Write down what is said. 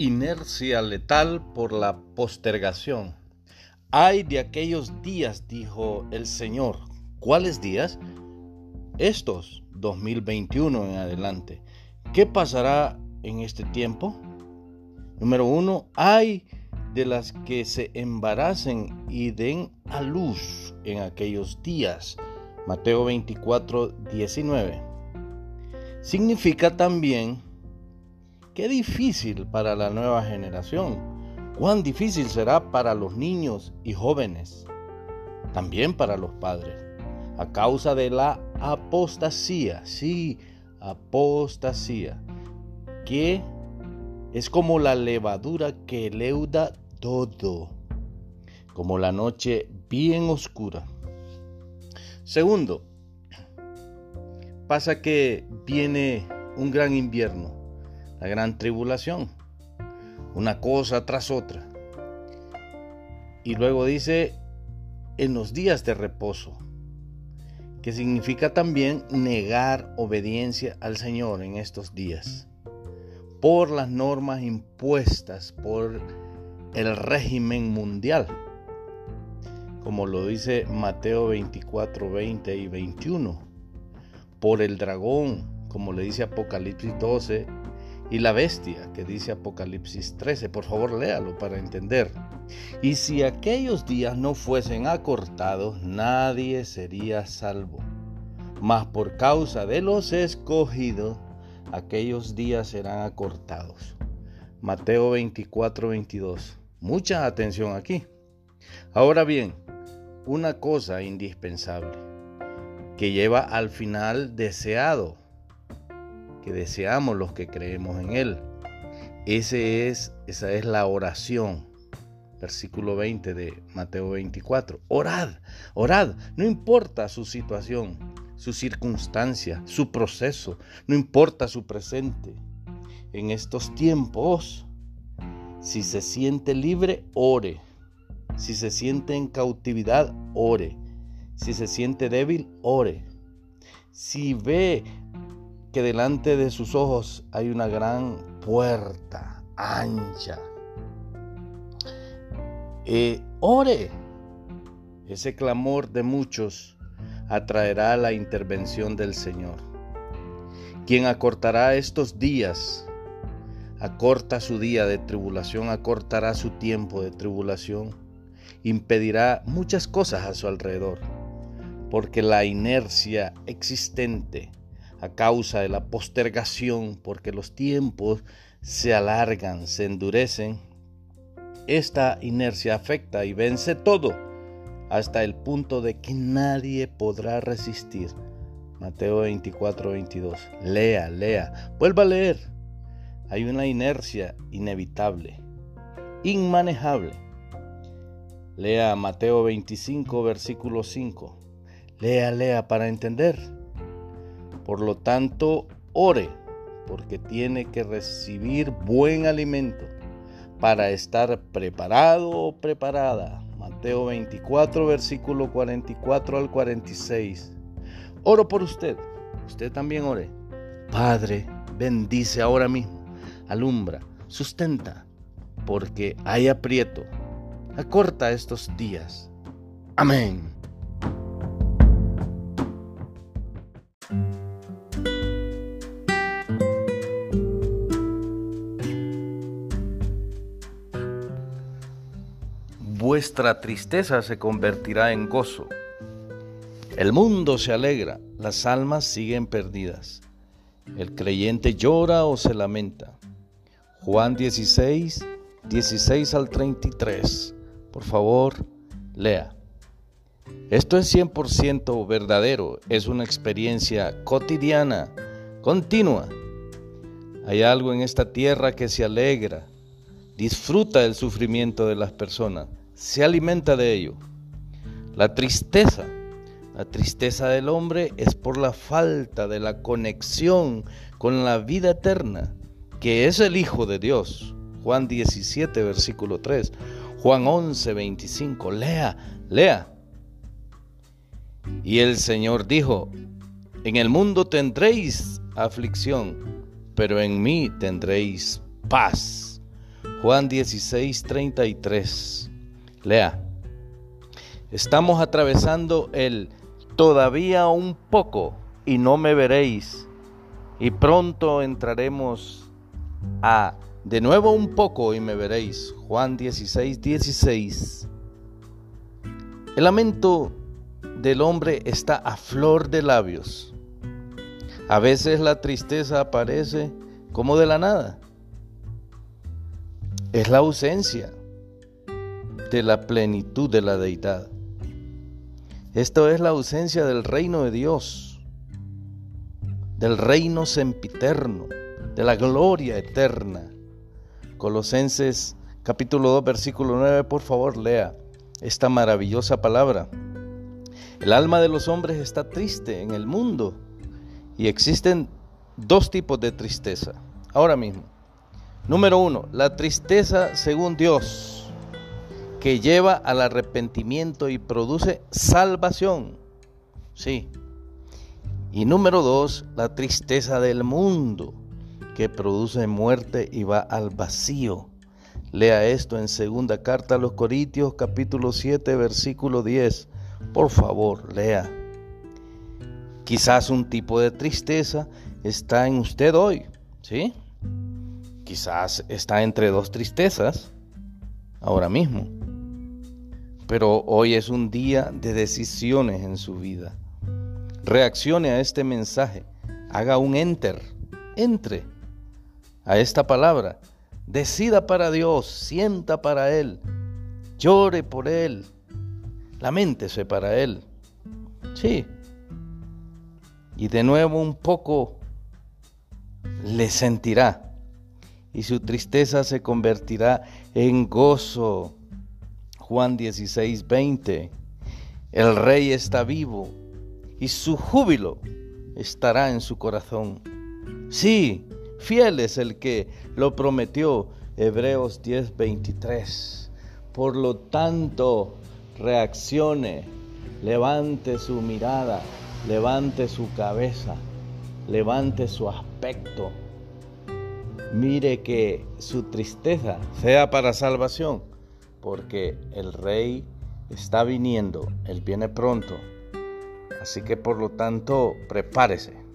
Inercia letal por la postergación. Hay de aquellos días, dijo el Señor. ¿Cuáles días? Estos, 2021 en adelante. ¿Qué pasará en este tiempo? Número uno, hay de las que se embaracen y den a luz en aquellos días. Mateo 24, 19. Significa también Qué difícil para la nueva generación. Cuán difícil será para los niños y jóvenes. También para los padres. A causa de la apostasía. Sí, apostasía. Que es como la levadura que leuda todo. Como la noche bien oscura. Segundo, pasa que viene un gran invierno la gran tribulación, una cosa tras otra. Y luego dice, en los días de reposo, que significa también negar obediencia al Señor en estos días, por las normas impuestas por el régimen mundial, como lo dice Mateo 24, 20 y 21, por el dragón, como le dice Apocalipsis 12, y la bestia que dice Apocalipsis 13. Por favor, léalo para entender. Y si aquellos días no fuesen acortados, nadie sería salvo. Mas por causa de los escogidos, aquellos días serán acortados. Mateo 24, 22. Mucha atención aquí. Ahora bien, una cosa indispensable que lleva al final deseado deseamos los que creemos en Él. Ese es, esa es la oración. Versículo 20 de Mateo 24. Orad, orad, no importa su situación, su circunstancia, su proceso, no importa su presente. En estos tiempos, si se siente libre, ore. Si se siente en cautividad, ore. Si se siente débil, ore. Si ve que delante de sus ojos hay una gran puerta ancha. Eh, ore. Ese clamor de muchos atraerá la intervención del Señor. Quien acortará estos días, acorta su día de tribulación, acortará su tiempo de tribulación, impedirá muchas cosas a su alrededor, porque la inercia existente a causa de la postergación, porque los tiempos se alargan, se endurecen, esta inercia afecta y vence todo hasta el punto de que nadie podrá resistir. Mateo 24, 22. Lea, lea, vuelva a leer. Hay una inercia inevitable, inmanejable. Lea Mateo 25, versículo 5. Lea, lea para entender. Por lo tanto, ore, porque tiene que recibir buen alimento para estar preparado o preparada. Mateo 24, versículo 44 al 46. Oro por usted. Usted también ore. Padre, bendice ahora mismo. Alumbra, sustenta, porque hay aprieto. Acorta estos días. Amén. Vuestra tristeza se convertirá en gozo. El mundo se alegra, las almas siguen perdidas. El creyente llora o se lamenta. Juan 16, 16 al 33. Por favor, lea. Esto es 100% verdadero, es una experiencia cotidiana, continua. Hay algo en esta tierra que se alegra, disfruta el sufrimiento de las personas se alimenta de ello. La tristeza, la tristeza del hombre es por la falta de la conexión con la vida eterna, que es el Hijo de Dios. Juan 17, versículo 3. Juan 11, 25. Lea, lea. Y el Señor dijo, en el mundo tendréis aflicción, pero en mí tendréis paz. Juan 16, 33. Lea. Estamos atravesando el todavía un poco y no me veréis. Y pronto entraremos a de nuevo un poco y me veréis. Juan 16, 16. El lamento del hombre está a flor de labios. A veces la tristeza aparece como de la nada. Es la ausencia de la plenitud de la deidad. Esto es la ausencia del reino de Dios, del reino sempiterno, de la gloria eterna. Colosenses capítulo 2 versículo 9, por favor lea esta maravillosa palabra. El alma de los hombres está triste en el mundo y existen dos tipos de tristeza. Ahora mismo. Número uno, la tristeza según Dios, que lleva al arrepentimiento y produce salvación. Sí. Y número dos, la tristeza del mundo, que produce muerte y va al vacío. Lea esto en segunda carta a los Corintios capítulo 7 versículo 10. Por favor, lea. Quizás un tipo de tristeza está en usted hoy, ¿sí? Quizás está entre dos tristezas ahora mismo. Pero hoy es un día de decisiones en su vida. Reaccione a este mensaje. Haga un enter. Entre a esta palabra. Decida para Dios. Sienta para Él. Llore por Él. Laméntese para Él. Sí. Y de nuevo un poco le sentirá. Y su tristeza se convertirá en gozo. Juan 16, 20. El rey está vivo y su júbilo estará en su corazón. Sí, fiel es el que lo prometió. Hebreos 10, 23. Por lo tanto, reaccione, levante su mirada, levante su cabeza, levante su aspecto. Mire que su tristeza sea para salvación, porque el rey está viniendo, él viene pronto. Así que por lo tanto, prepárese.